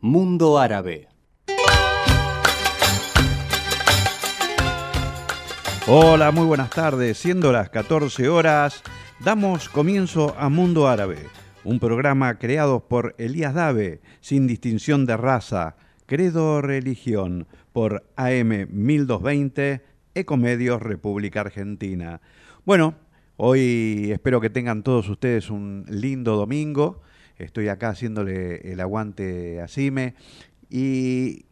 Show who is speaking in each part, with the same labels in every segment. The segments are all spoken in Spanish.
Speaker 1: Mundo Árabe.
Speaker 2: Hola, muy buenas tardes. Siendo las 14 horas, damos comienzo a Mundo Árabe, un programa creado por Elías Dave, sin distinción de raza, credo o religión, por AM 1220, Ecomedios República Argentina. Bueno, hoy espero que tengan todos ustedes un lindo domingo. Estoy acá haciéndole el aguante a Cime. Y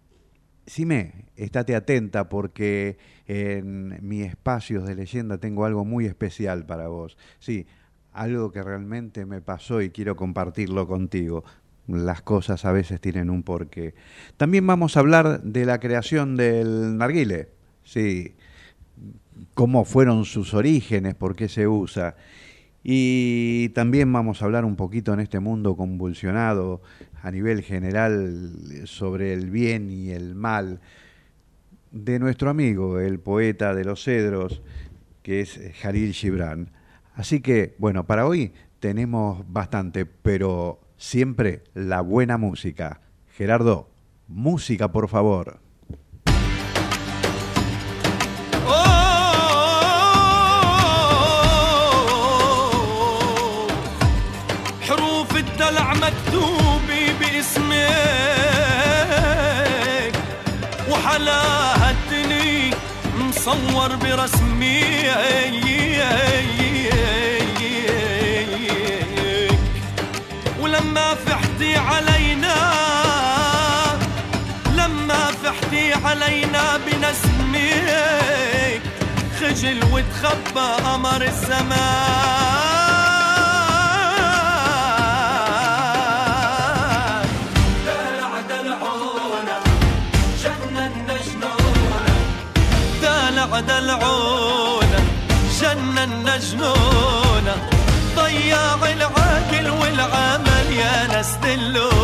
Speaker 2: Cime, estate atenta porque en mis espacios de leyenda tengo algo muy especial para vos. Sí, algo que realmente me pasó y quiero compartirlo contigo. Las cosas a veces tienen un porqué. También vamos a hablar de la creación del narguile. Sí, cómo fueron sus orígenes, por qué se usa. Y también vamos a hablar un poquito en este mundo convulsionado a nivel general sobre el bien y el mal de nuestro amigo, el poeta de los cedros, que es Jalil Gibran. Así que, bueno, para hoy tenemos bastante, pero siempre la buena música. Gerardo, música, por favor.
Speaker 3: مصور برسمي. ولما فحتي علينا لما فحتي علينا بنسمك خجل وتخبى قمر الزمان يا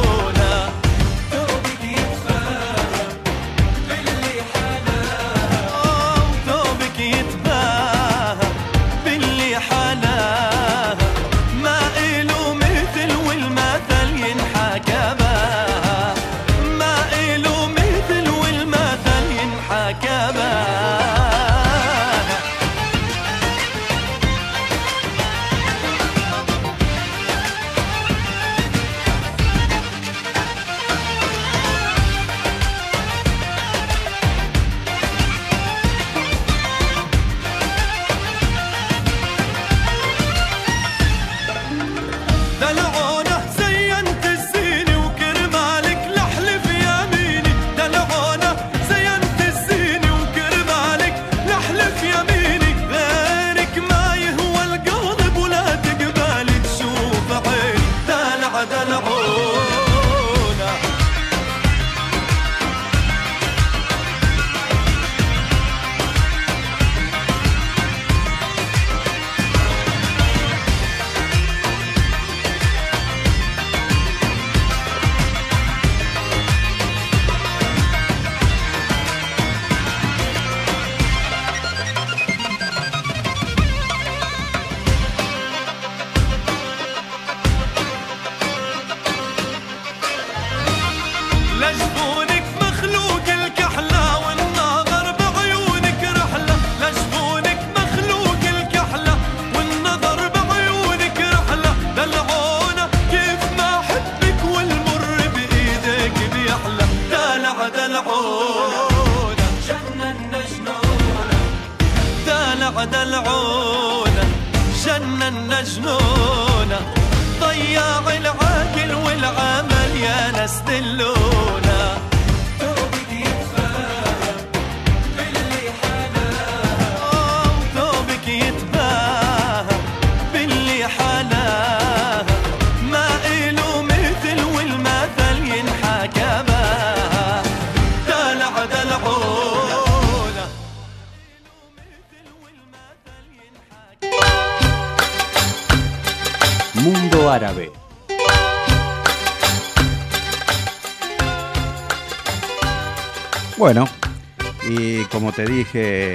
Speaker 2: te dije,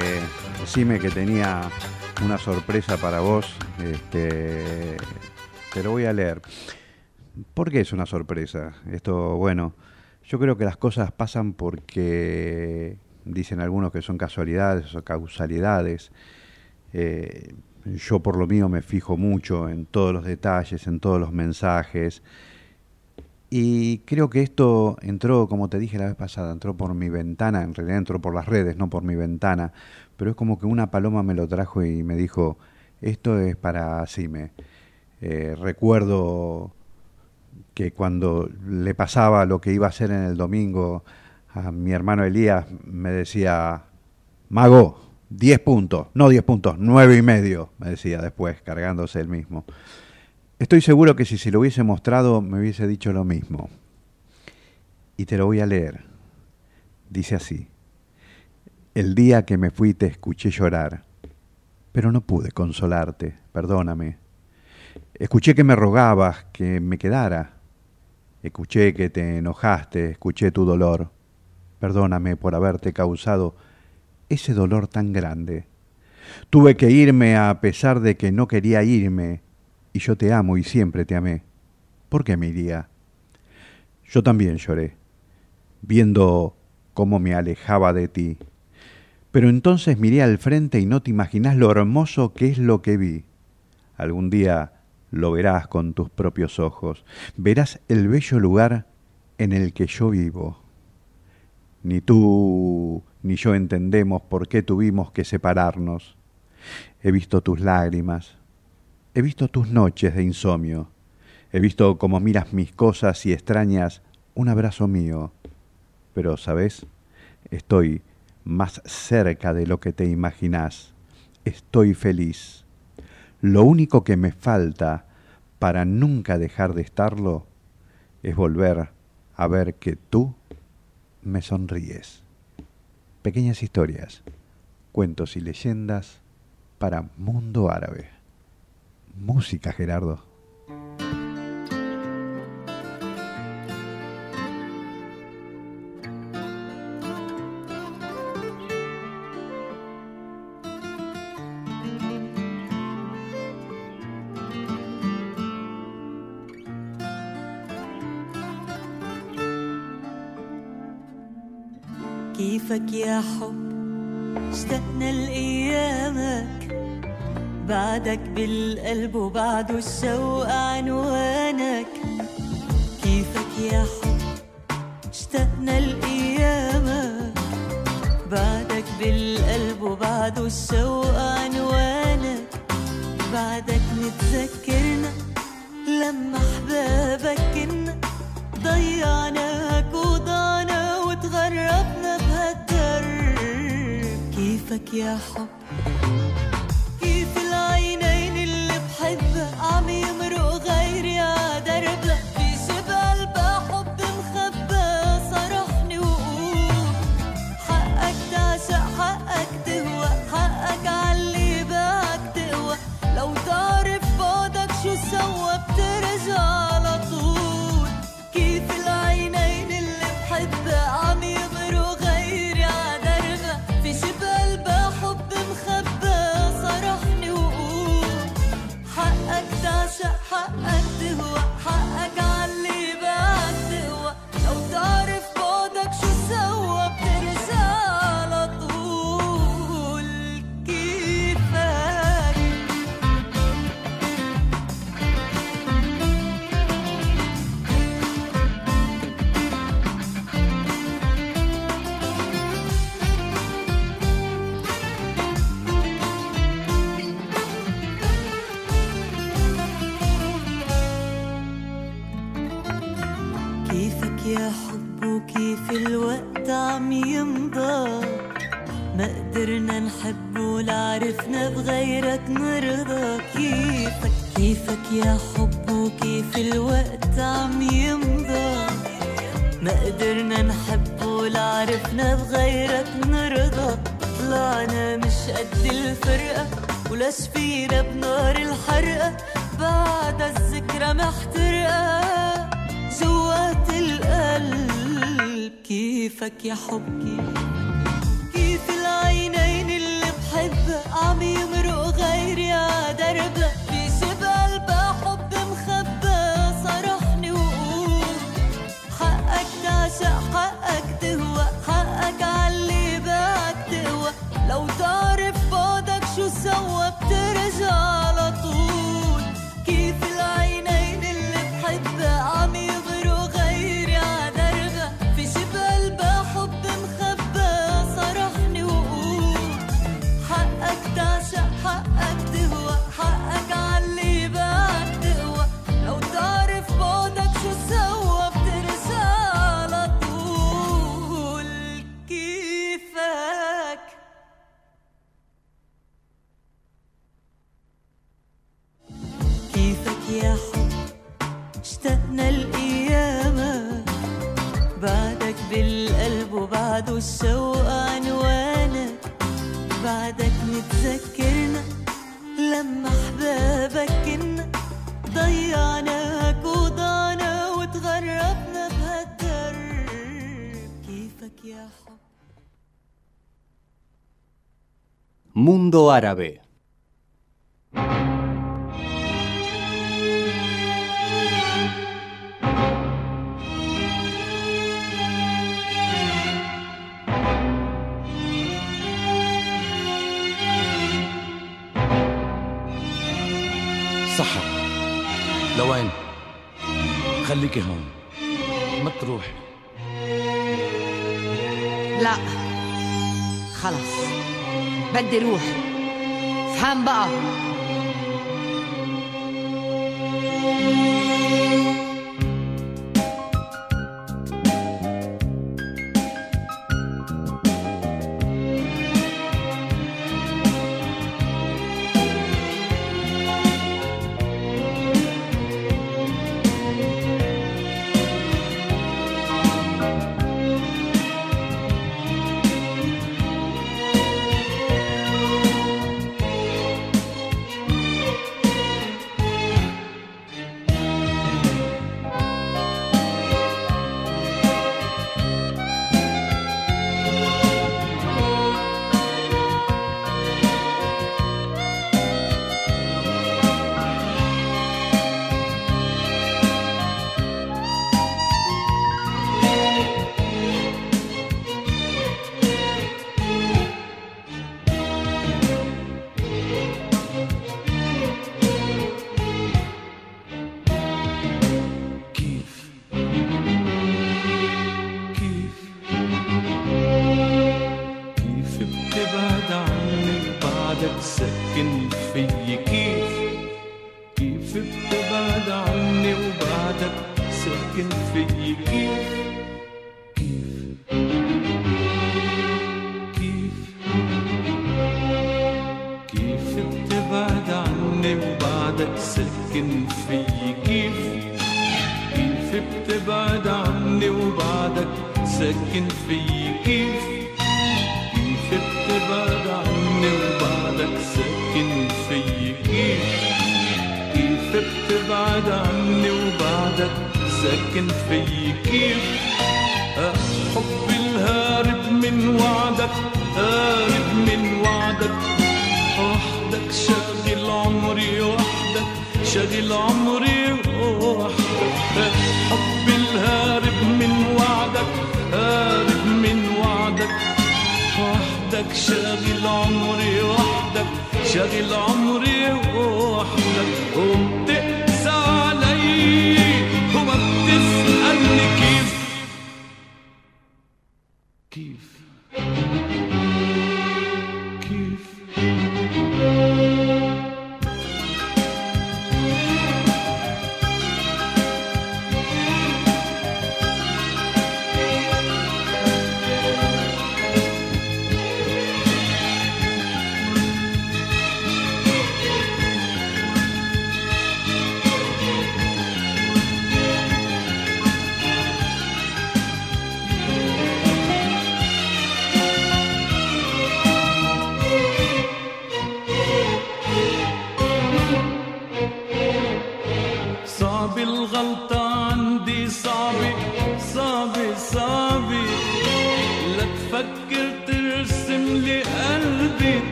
Speaker 2: decime que tenía una sorpresa para vos, este, te lo voy a leer. ¿Por qué es una sorpresa? Esto, bueno, Yo creo que las cosas pasan porque dicen algunos que son casualidades o causalidades. Eh, yo por lo mío me fijo mucho en todos los detalles, en todos los mensajes. Y creo que esto entró, como te dije la vez pasada, entró por mi ventana, en realidad entró por las redes, no por mi ventana, pero es como que una paloma me lo trajo y me dijo, esto es para Cime. Eh, recuerdo que cuando le pasaba lo que iba a hacer en el domingo a mi hermano Elías, me decía, Mago, 10 puntos, no 10 puntos, nueve y medio, me decía después, cargándose el mismo. Estoy seguro que si se lo hubiese mostrado me hubiese dicho lo mismo. Y te lo voy a leer. Dice así. El día que me fui te escuché llorar, pero no pude consolarte, perdóname. Escuché que me rogabas que me quedara. Escuché que te enojaste, escuché tu dolor. Perdóname por haberte causado ese dolor tan grande. Tuve que irme a pesar de que no quería irme, y yo te amo y siempre te amé. ¿Por qué me iría? Yo también lloré, viendo cómo me alejaba de ti. Pero entonces miré al frente y no te imaginas lo hermoso que es lo que vi. Algún día lo verás con tus propios ojos, verás el bello lugar en el que yo vivo. Ni tú ni yo entendemos por qué tuvimos que separarnos. He visto tus lágrimas, he visto tus noches de insomnio, he visto cómo miras mis cosas y extrañas un abrazo mío. Pero, ¿sabes? Estoy más cerca de lo que te imaginas. Estoy feliz. Lo único que me falta para nunca dejar de estarlo es volver a ver que tú me sonríes. Pequeñas historias, cuentos y leyendas para Mundo Árabe Música, Gerardo.
Speaker 1: كيفك يا حب بعدك بالقلب وبعده الشوق عنوانك. كيفك يا حب؟ اشتقنا لأيامك بعدك بالقلب وبعده الشوق عنوانك. بعدك متذكرنا لما أحبابك كنا. ضيعناك وضعنا وتغربنا بهالدرب. كيفك يا حب؟ يمضى. ما قدرنا نحب ولا عرفنا بغيرك نرضى. كيفك كيفك يا حب وكيف الوقت عم يمضى. ما قدرنا نحب ولا عرفنا بغيرك نرضى. طلعنا مش قد الفرقة ولا شفينا بنار الحرقة. بعد الذكرى محترقة جوات القلب. كيفك يا حبي كيف العينين اللي بحبها عم يمرق غيري ع دربها في شبه قلبها حب مخبى صرحني وقول. حقك تعشق كيف القلب وبعده الشوقان وأنا بعدك متذكرنا لما أحبابك كنا ضيعناك وضعنا وتغربنا بهالدرب. كيفك يا حب؟
Speaker 4: Mundo Árabe.
Speaker 5: لوين؟ خليكي هون. ما تروحي.
Speaker 6: لا. خلص بدي روح. فهم بقى.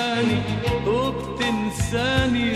Speaker 6: وبتنساني وبتنساني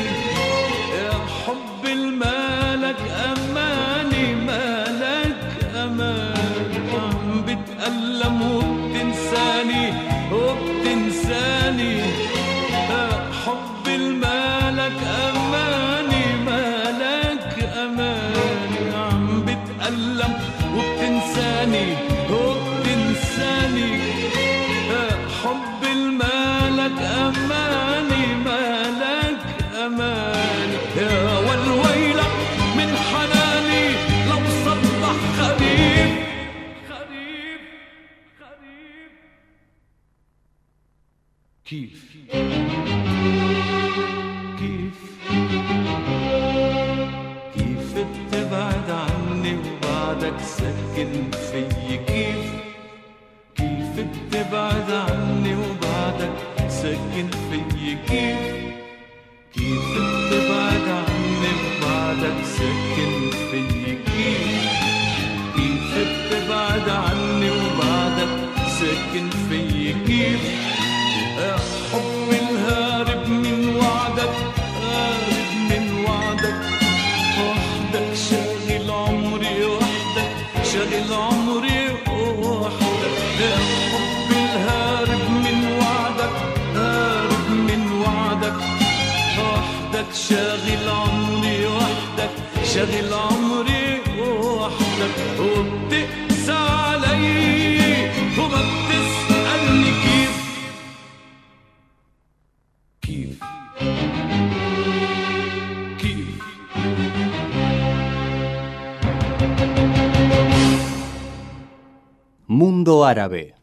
Speaker 4: Mundo Árabe.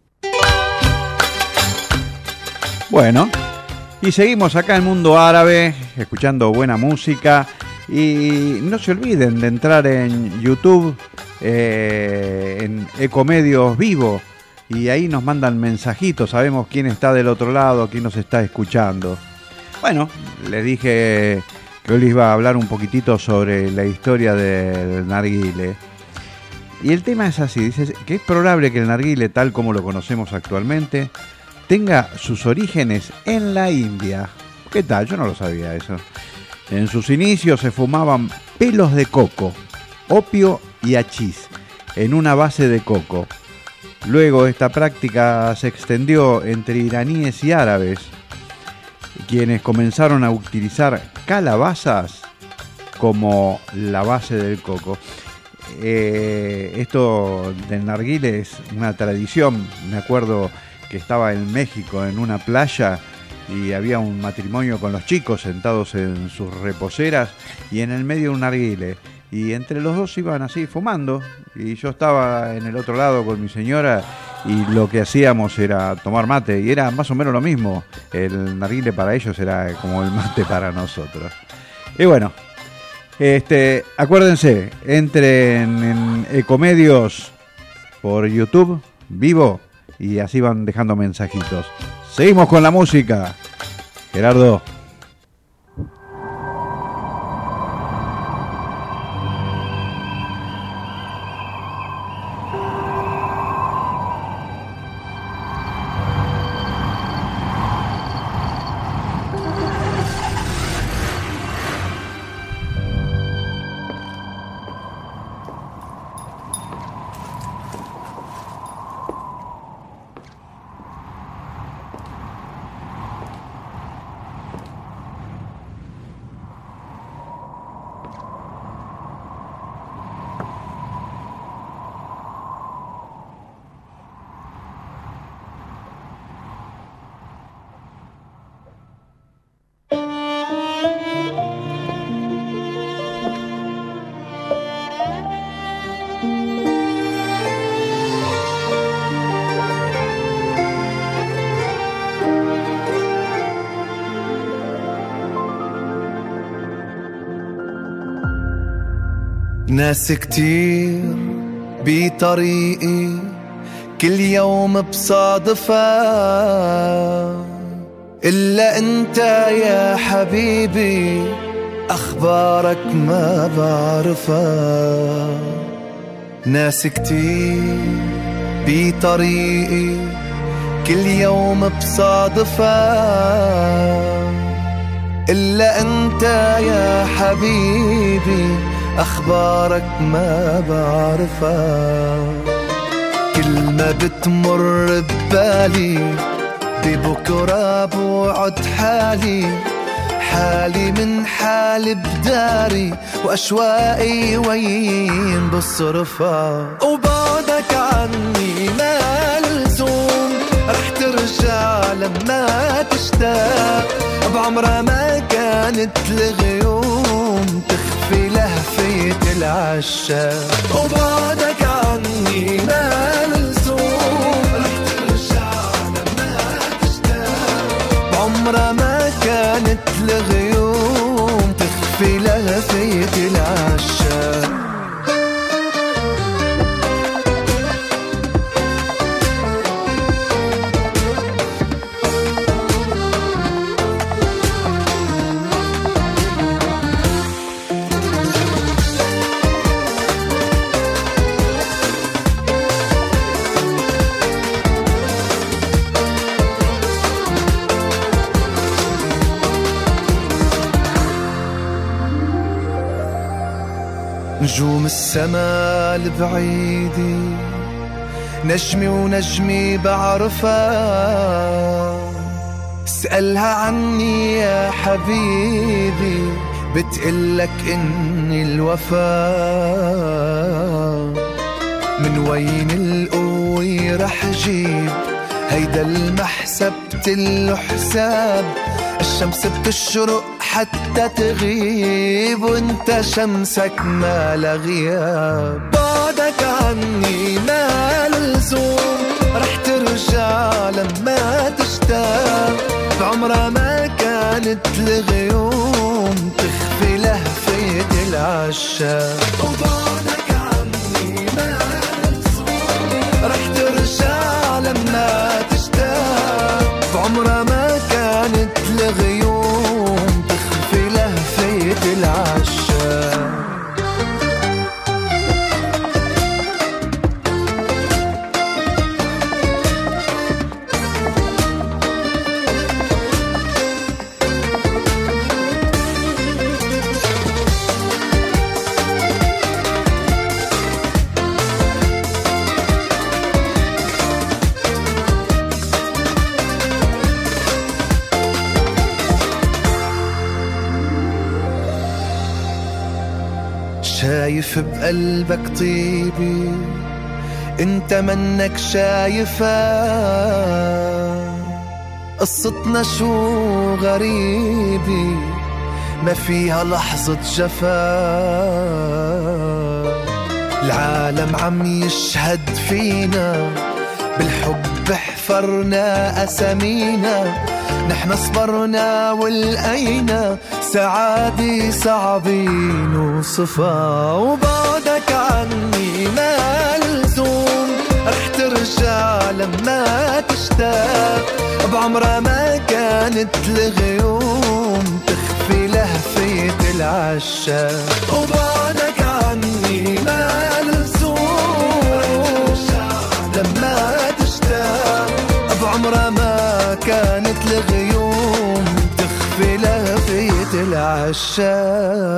Speaker 2: Bueno, y seguimos acá en Mundo Árabe, escuchando buena música. Y no se olviden de entrar en YouTube, eh, en Ecomedios Vivo, y ahí nos mandan mensajitos, sabemos quién está del otro lado, quién nos está escuchando. Bueno, les dije que hoy les iba a hablar un poquitito sobre la historia del narguile. Y el tema es así, dice que es probable que el narguile, tal como lo conocemos actualmente, tenga sus orígenes en la India. ¿Qué tal? Yo no lo sabía eso. En sus inicios se fumaban pelos de coco, opio y hachís en una base de coco. Luego esta práctica se extendió entre iraníes y árabes, quienes comenzaron a utilizar calabazas como la base del coco. Eh, esto del narguile es una tradición. Me acuerdo que estaba en México en una playa y había un matrimonio con los chicos sentados en sus reposeras y en el medio un narguile. Y entre los dos iban así fumando y yo estaba en el otro lado con mi señora y lo que hacíamos era tomar mate y era más o menos lo mismo. El narguile para ellos era como el mate para nosotros. Y bueno, este, acuérdense, entren en Ecomedios por YouTube, vivo, y así van dejando mensajitos. Seguimos con la música. Gerardo.
Speaker 7: ناس كتير بطريقي كل يوم بصادفها إلا أنت يا حبيبي أخبارك ما بعرفها. ناس كتير بطريقي كل يوم بصادفها إلا أنت يا حبيبي أخبارك ما بعرفها. كل ما بتمر ببالي ببكرة بوعد حالي. حالي من حالي بداري وأشواقي وين بصرفها. وبعدك عني ما لزوم رح ترجع لما تشتاق. بعمرها ما كانت الغيوم في لهفية العشاء وبعدك عني رح ترجع لما تشتاق ما كانت لغيوم تخفي لهفية العشاق السما البعيدة نجمي ونجمي بعرفها اسألها عني يا حبيبي بتقلك إني الوفاء من وين القوة رح جيب؟ هيدا المحسب له حساب. الشمس بتشرق حتى تغيب وانت شمسك ما غياب. بعدك عني ما لزوم رح ترجع لما تشتاق. بعمرها ما كانت الغيوم تخفي لهفة العشاق. وبعدك عني ما بقلبك طيبي انت منك شايفها قصتنا شو غريبة ما فيها لحظة جفا. العالم عم يشهد فينا بالحب حفرنا أسامينا. نحن صبرنا ولقينا سعادة صعبة نوصفها وبعدك عني ما لزوم رح ترجع لما تشتاق بعمرها ما كانت الغيوم تخفي لهفة العشاق وبعدك عني ما لزوم لما تشتاق بعمرها ما كانت الغيوم لهفة العشاق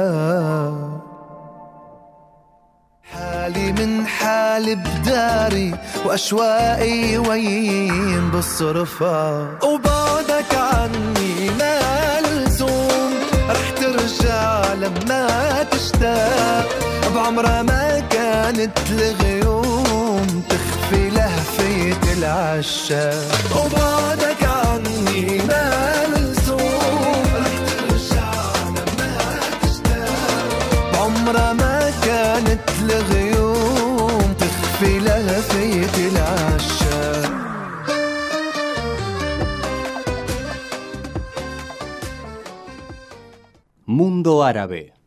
Speaker 7: حالي من حالي بداري واشواقي وين بصرفها وبعدك عني ما لزوم رح ترجع لما تشتاق. بعمرها ما كانت الغيوم تخفي لهفة العشاق. وبعدك عني ما لزوم
Speaker 4: Mundo Árabe.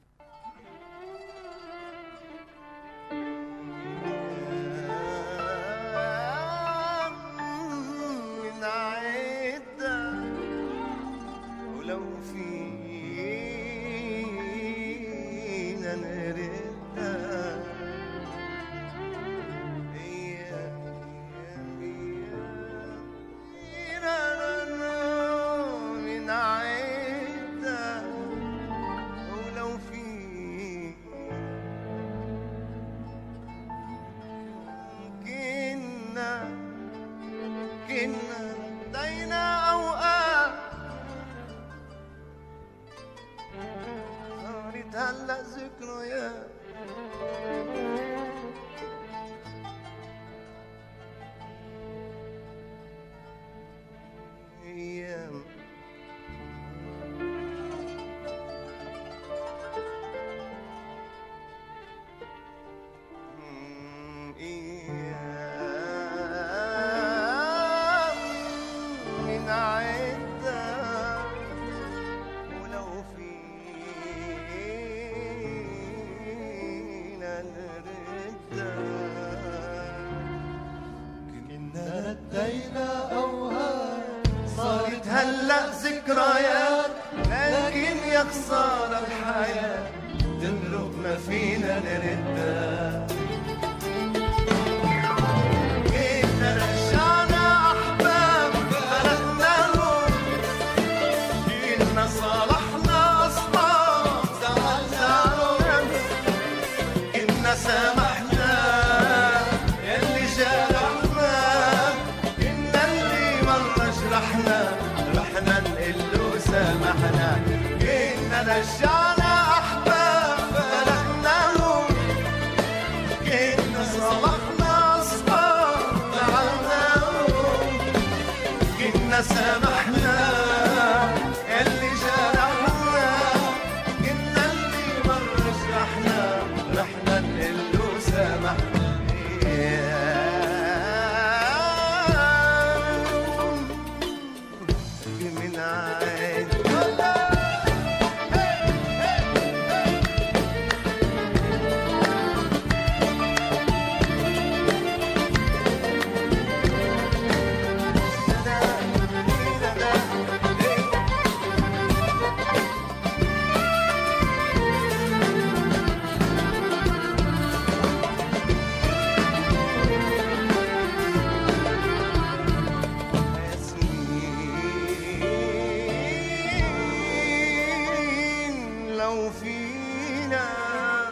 Speaker 8: فينا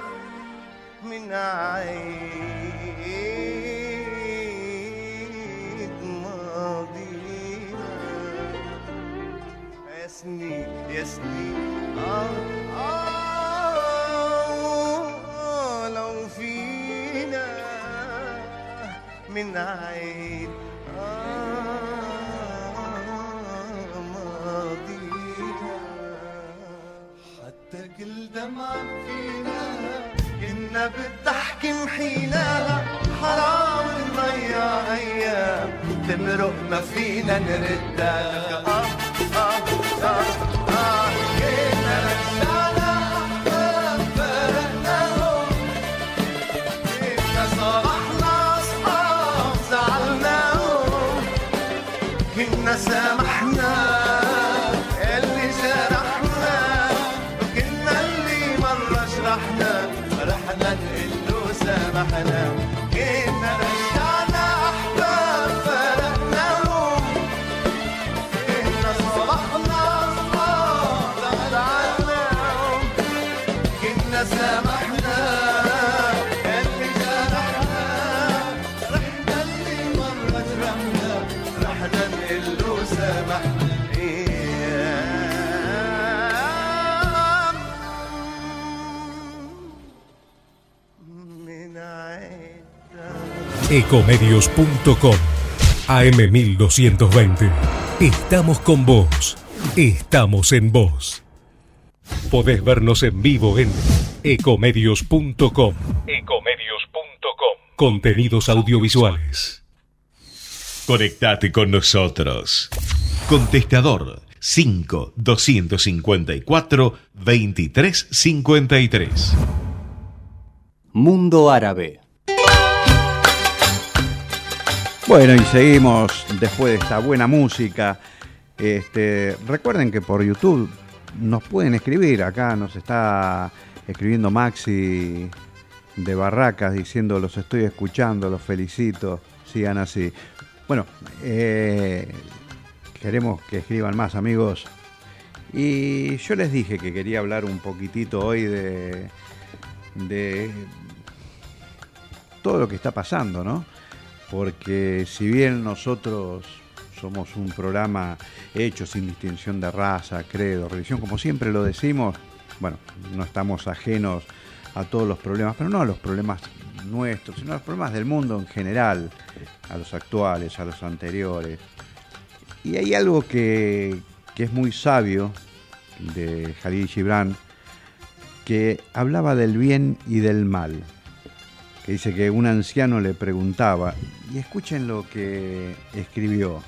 Speaker 8: من عيد ماضينا. يا سنين يا سنين آه آه لو فينا من عيد كل دمعة فينا. كنا بالضحك محيناها حرام نضيع أيام. تمرق ما فينا نردها.
Speaker 9: Ecomedios.com AM1220. Estamos con vos. Estamos en vos. Podés vernos en vivo en ecomedios.com. Ecomedios.com. Contenidos audiovisuales.
Speaker 10: Conectate con nosotros. Contestador 5 254 2353.
Speaker 4: Mundo Árabe.
Speaker 2: Bueno, y seguimos después de esta buena música. Este, recuerden que por YouTube nos pueden escribir. Acá nos está escribiendo Maxi de Barracas diciendo los estoy escuchando, los felicito, sigan así. Bueno, eh, queremos que escriban más amigos. Y yo les dije que quería hablar un poquitito hoy de, de todo lo que está pasando, ¿no? Porque si bien nosotros somos un programa hecho sin distinción de raza, credo, religión, como siempre lo decimos, bueno, no estamos ajenos a todos los problemas, pero no a los problemas nuestros, sino a los problemas del mundo en general, a los actuales, a los anteriores. Y hay algo que, que es muy sabio de Jalil Gibran, que hablaba del bien y del mal que dice que un anciano le preguntaba, y escuchen lo que escribió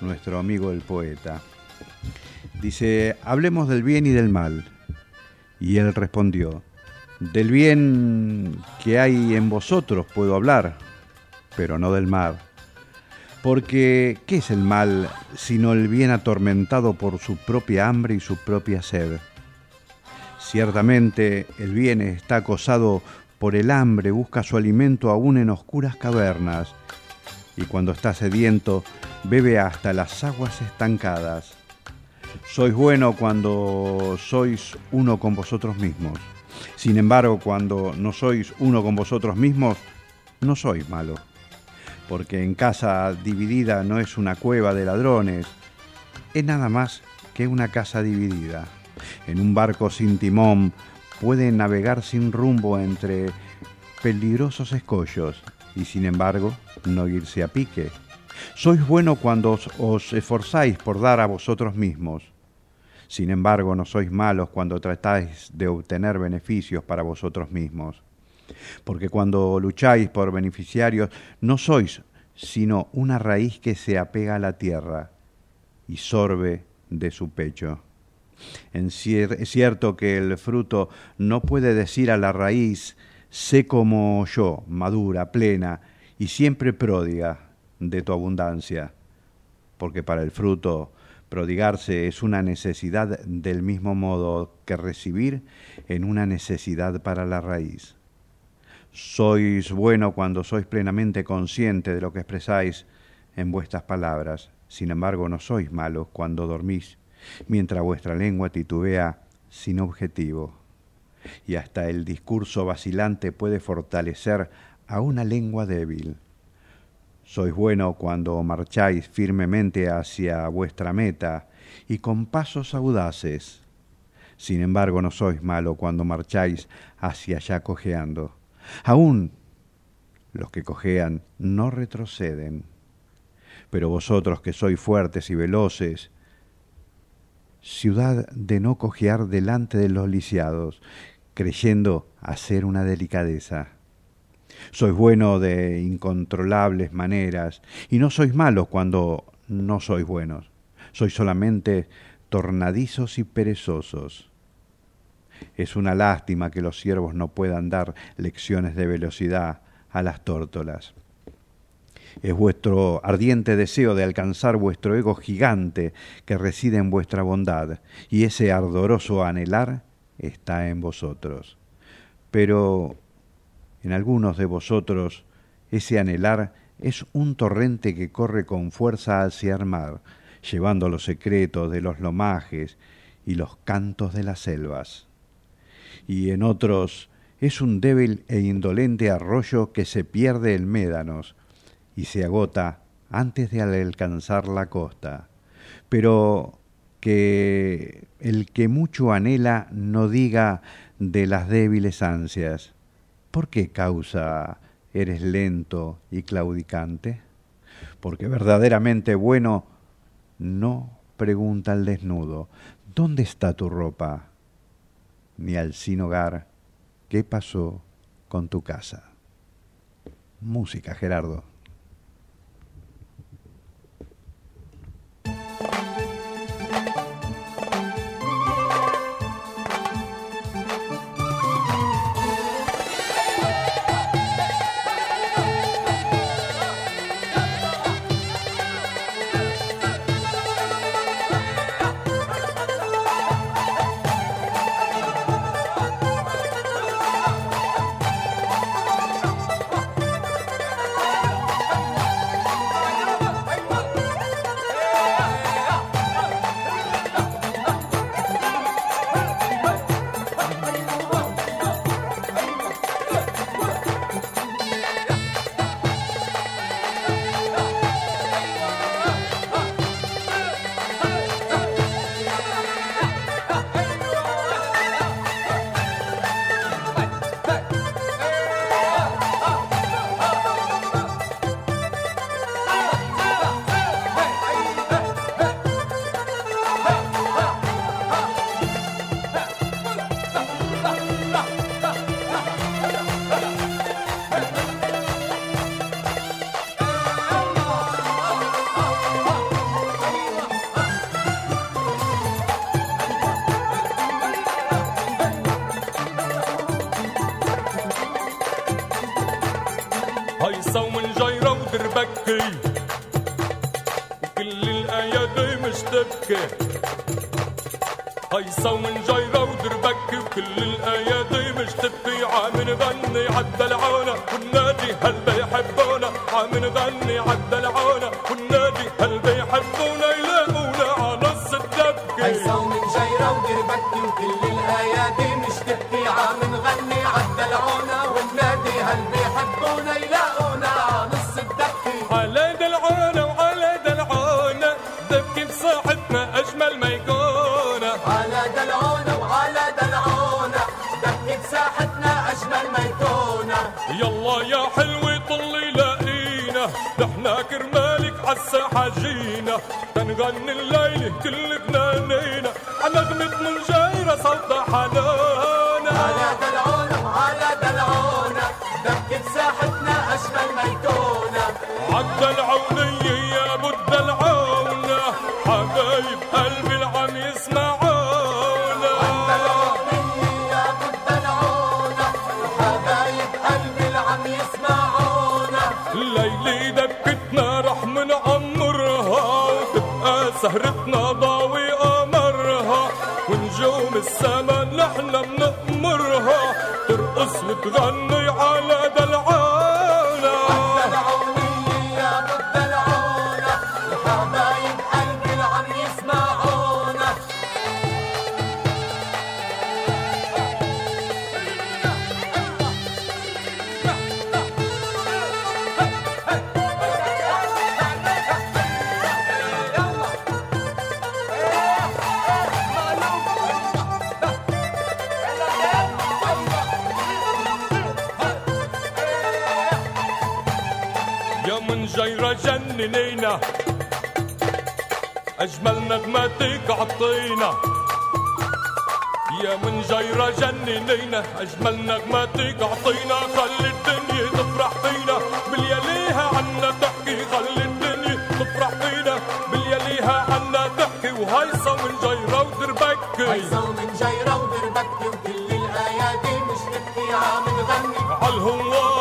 Speaker 2: nuestro amigo el poeta. Dice, hablemos del bien y del mal. Y él respondió, del bien que hay en vosotros puedo hablar, pero no del mal. Porque, ¿qué es el mal sino el bien atormentado por su propia hambre y su propia sed? Ciertamente el bien está acosado por el hambre, busca su alimento aún en oscuras cavernas, y cuando está sediento bebe hasta las aguas estancadas. Sois bueno cuando sois uno con vosotros mismos. Sin embargo, cuando no sois uno con vosotros mismos, no sois malo. Porque en casa dividida no es una cueva de ladrones, es nada más que una casa dividida. En un barco sin timón puede navegar sin rumbo entre peligrosos escollos y sin embargo no irse a pique. Sois bueno cuando os, os esforzáis por dar a vosotros mismos. Sin embargo, no sois malos cuando tratáis de obtener beneficios para vosotros mismos. Porque cuando lucháis por beneficiarios, no sois sino una raíz que se apega a la tierra y sorbe de su pecho. Es cierto que el fruto no puede decir a la raíz, sé como yo, madura, plena y siempre pródiga de tu abundancia, porque para el fruto prodigarse es una necesidad del mismo modo que recibir en una necesidad para la raíz. Sois bueno cuando sois plenamente consciente de lo que expresáis en vuestras palabras, sin embargo no sois malos cuando dormís, mientras vuestra lengua titubea sin objetivo. Y hasta el discurso vacilante puede fortalecer a una lengua débil. Sois bueno cuando marcháis firmemente hacia vuestra meta y con pasos audaces. Sin embargo, no sois malo cuando marcháis hacia allá cojeando. Aún los que cojean no retroceden. Pero vosotros que sois fuertes y veloces, ciudad de no cojear delante de los lisiados, creyendo hacer una delicadeza. Sois bueno de incontrolables maneras y no sois malos cuando no sois buenos. Sois solamente tornadizos y perezosos. Es una lástima que los siervos no puedan dar lecciones de velocidad a las tórtolas. Es vuestro ardiente deseo de alcanzar vuestro ego gigante que reside en vuestra bondad, y ese ardoroso anhelar está en vosotros. Pero en algunos de vosotros ese anhelar es un torrente que corre con fuerza hacia el mar, llevando los secretos de los lomajes y los cantos de las selvas. Y en otros es un débil e indolente arroyo que se pierde en médanos y se agota antes de alcanzar la costa. Pero que el que mucho anhela no diga de las débiles ansias, ¿por qué causa eres lento y claudicante? Porque verdaderamente bueno no pregunta al desnudo, ¿dónde está tu ropa? Ni al sin hogar, ¿qué pasó con tu casa? Música, Gerardo.
Speaker 11: رقصة ومن جايرة ودربك وكل الأيادي مشتفي عم نغني عدى العونة والنادي هل بيحبونا عم نغني عدى العونة والنادي هل بيحبونا يلاقونا على نص الدبكة.
Speaker 12: هيسا ومن جايرة ودربك وكل الأيادي مشتفي عم نغني عدى العونة والنادي هل بيحبونا يلاقونا
Speaker 11: حلوة طلي لاقينا نحنا كرمالك عالساحة جينا. تنغني الليلة كل جنانينا عنغمة منجيرة صوتها حنانة
Speaker 12: सहर
Speaker 11: الطينة يا من جيرة جننينا أجمل نغمة تقعطينا خلي الدنيا تفرح فينا. بالياليها عنا تحكي خلي الدنيا تفرح فينا. بالياليها عنا تحكي وهيصة من جيرة وتربكي
Speaker 12: هيصة من جيرة وتربكي وكل الأيادي مش نبكي عم نغني
Speaker 11: عالهوار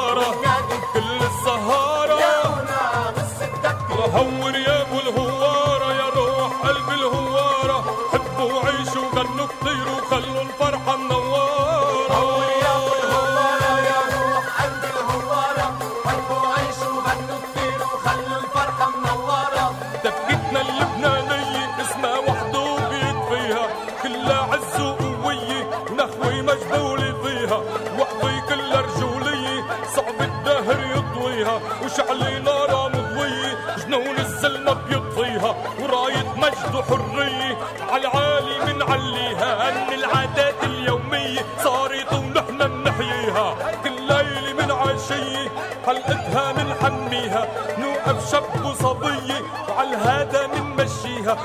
Speaker 11: صبية وعالهذا نمشيها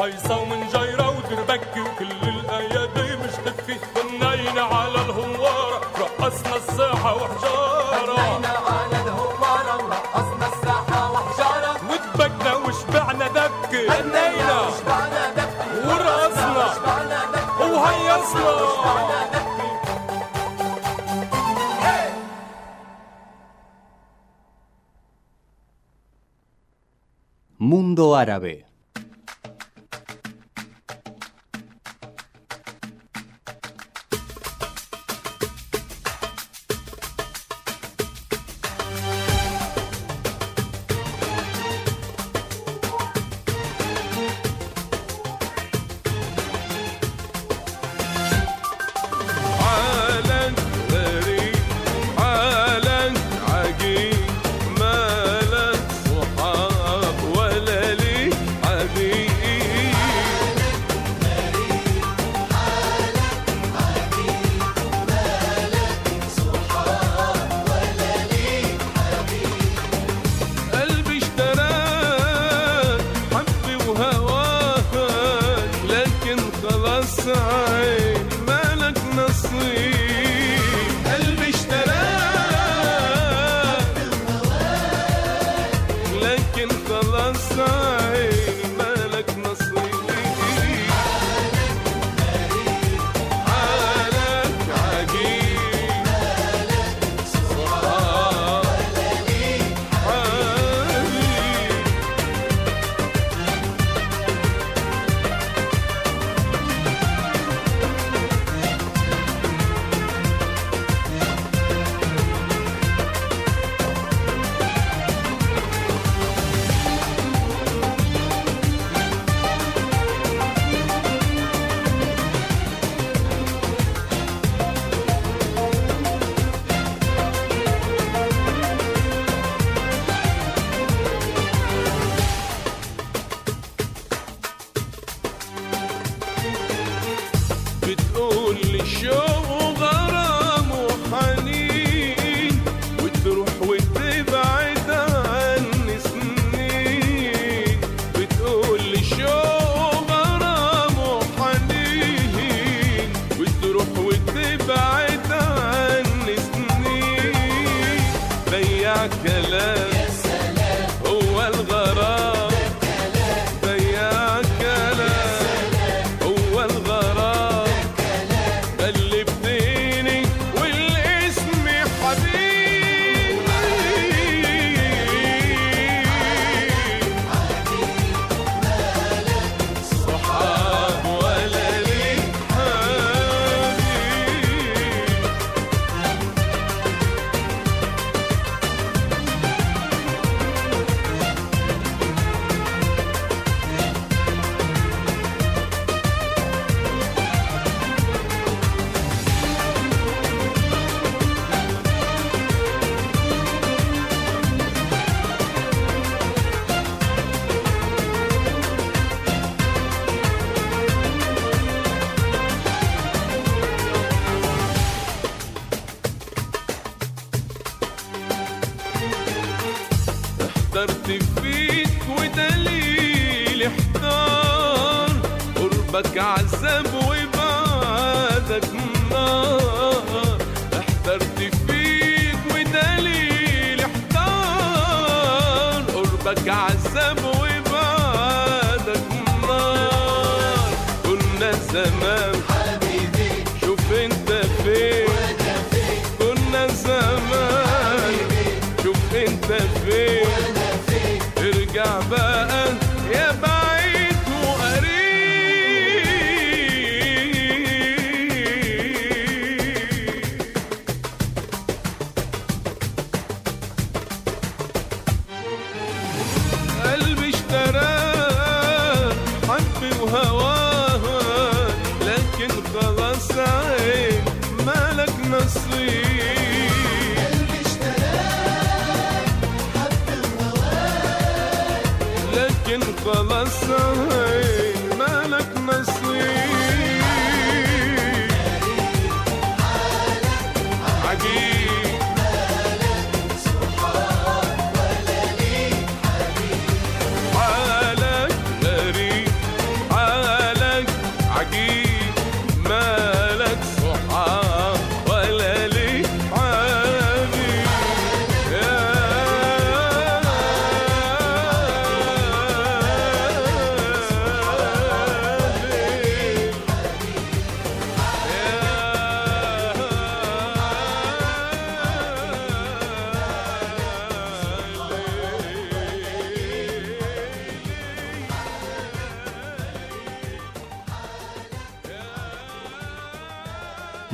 Speaker 11: هيصة ومنجيرة ودربكي وكل الأيادي مش تبكي غنينا على الهوارة رقصنا الساحة وحجارة.
Speaker 12: غنينا على الهوارة ورقصنا الساحة وحجارة.
Speaker 11: ودبكنا وشبعنا دبكي
Speaker 12: غنينا وشبعنا دبكة.
Speaker 11: ورقصنا.
Speaker 12: وشبعنا دبكة.
Speaker 11: وهيصنا.
Speaker 12: وشبعنا دبكة.
Speaker 4: Mundo Árabe.
Speaker 3: قدرت فيك ودليل احتار. قربك عذاب وبعدك نار. احترت فيك ودليل احتار. قربك عذاب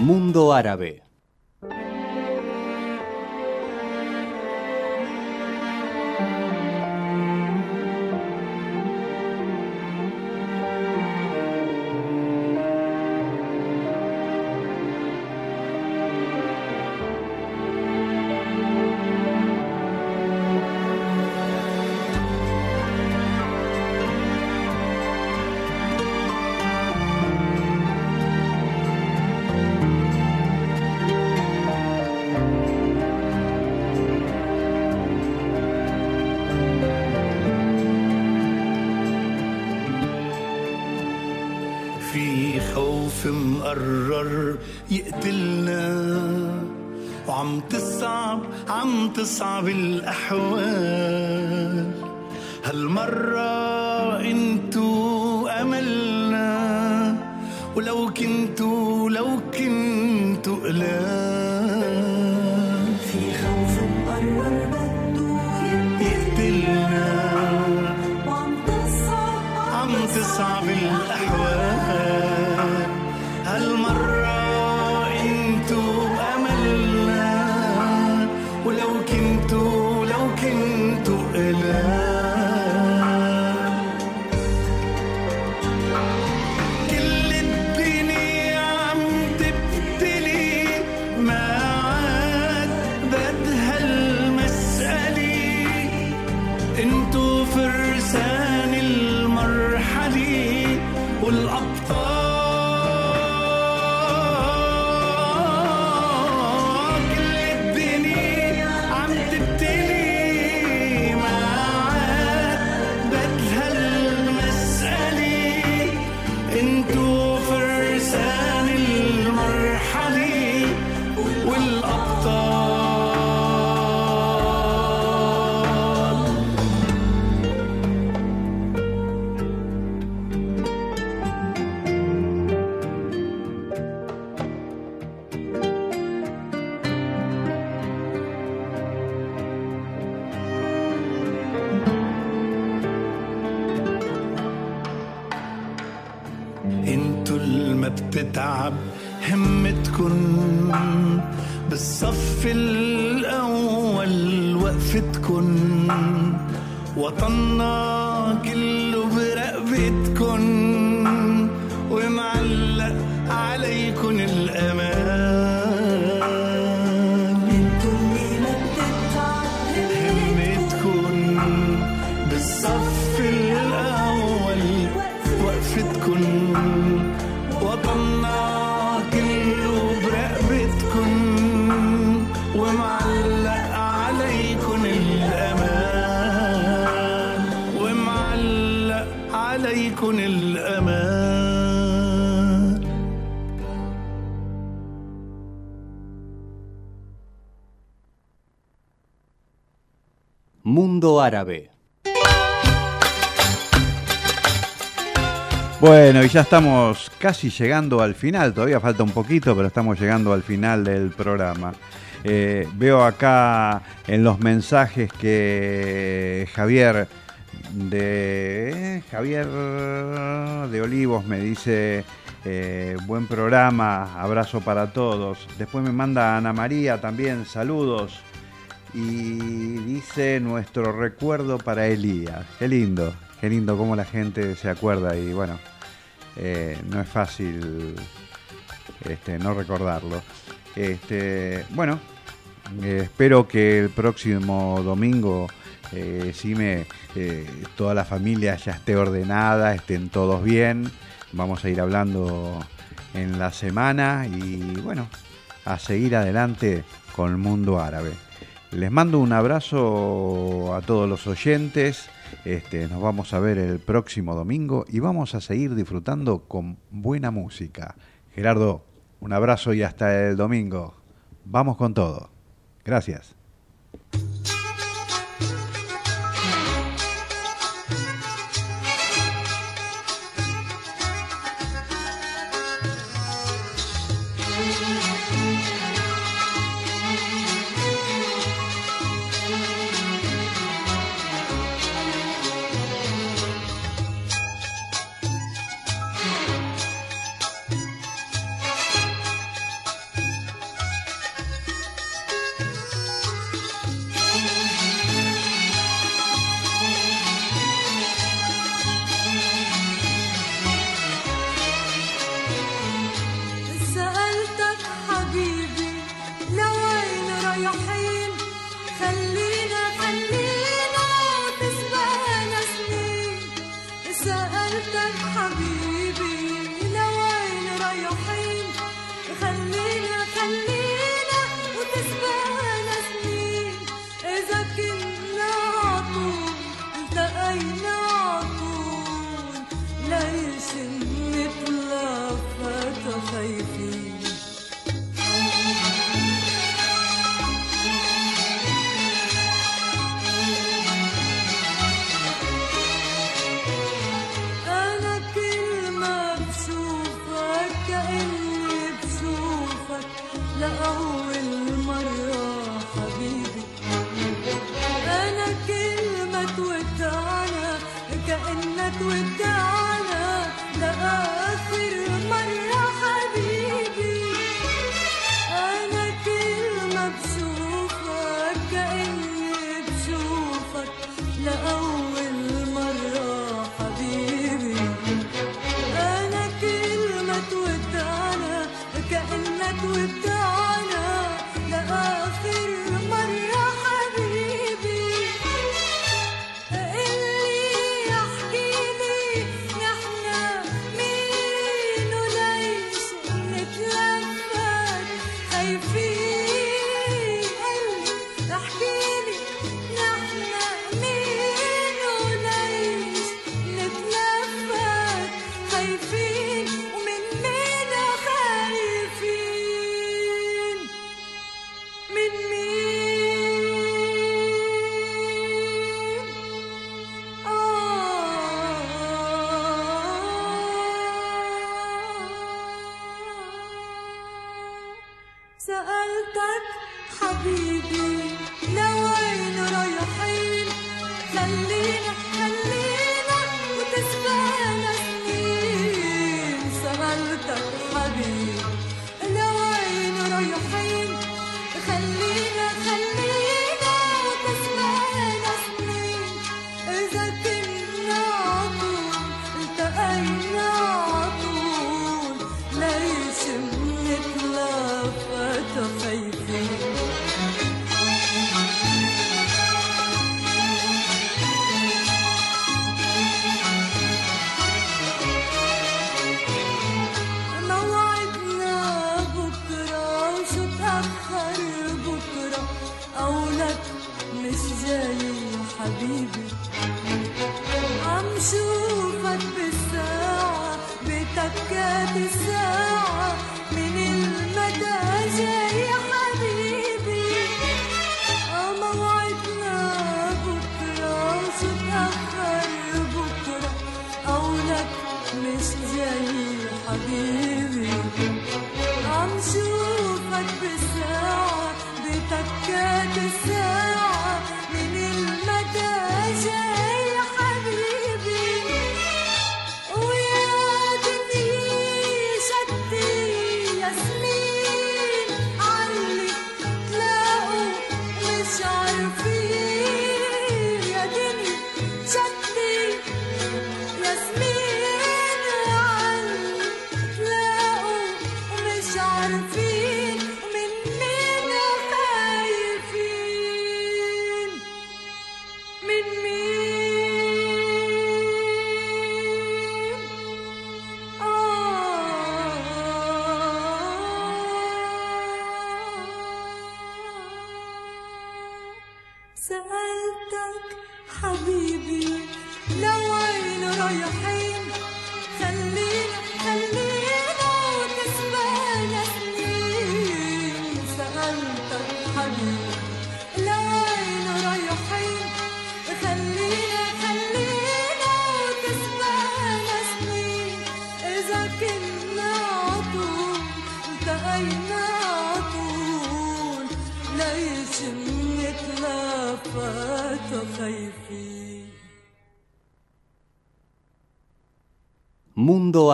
Speaker 4: Mundo Árabe.
Speaker 1: ആസാവിൽ لسان المرحل والأبطال Bueno, y ya estamos casi llegando al final, todavía falta un poquito, pero estamos llegando al final del programa. Eh, veo acá en los mensajes que Javier de eh, Javier de Olivos me dice eh, buen programa, abrazo para todos. Después me manda Ana María también, saludos. Y dice nuestro recuerdo para Elías. Qué lindo, qué lindo cómo la gente se acuerda y bueno, eh, no es fácil este, no recordarlo. Este, bueno, eh, espero que el próximo domingo eh, eh, toda la familia ya esté ordenada, estén todos bien. Vamos a ir hablando en la semana y bueno, a seguir adelante con el mundo árabe. Les mando un abrazo a todos los oyentes. Este, nos vamos a ver el próximo domingo y vamos a seguir disfrutando con buena música. Gerardo, un abrazo y hasta el domingo. Vamos con todo. Gracias.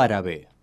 Speaker 4: Árabe.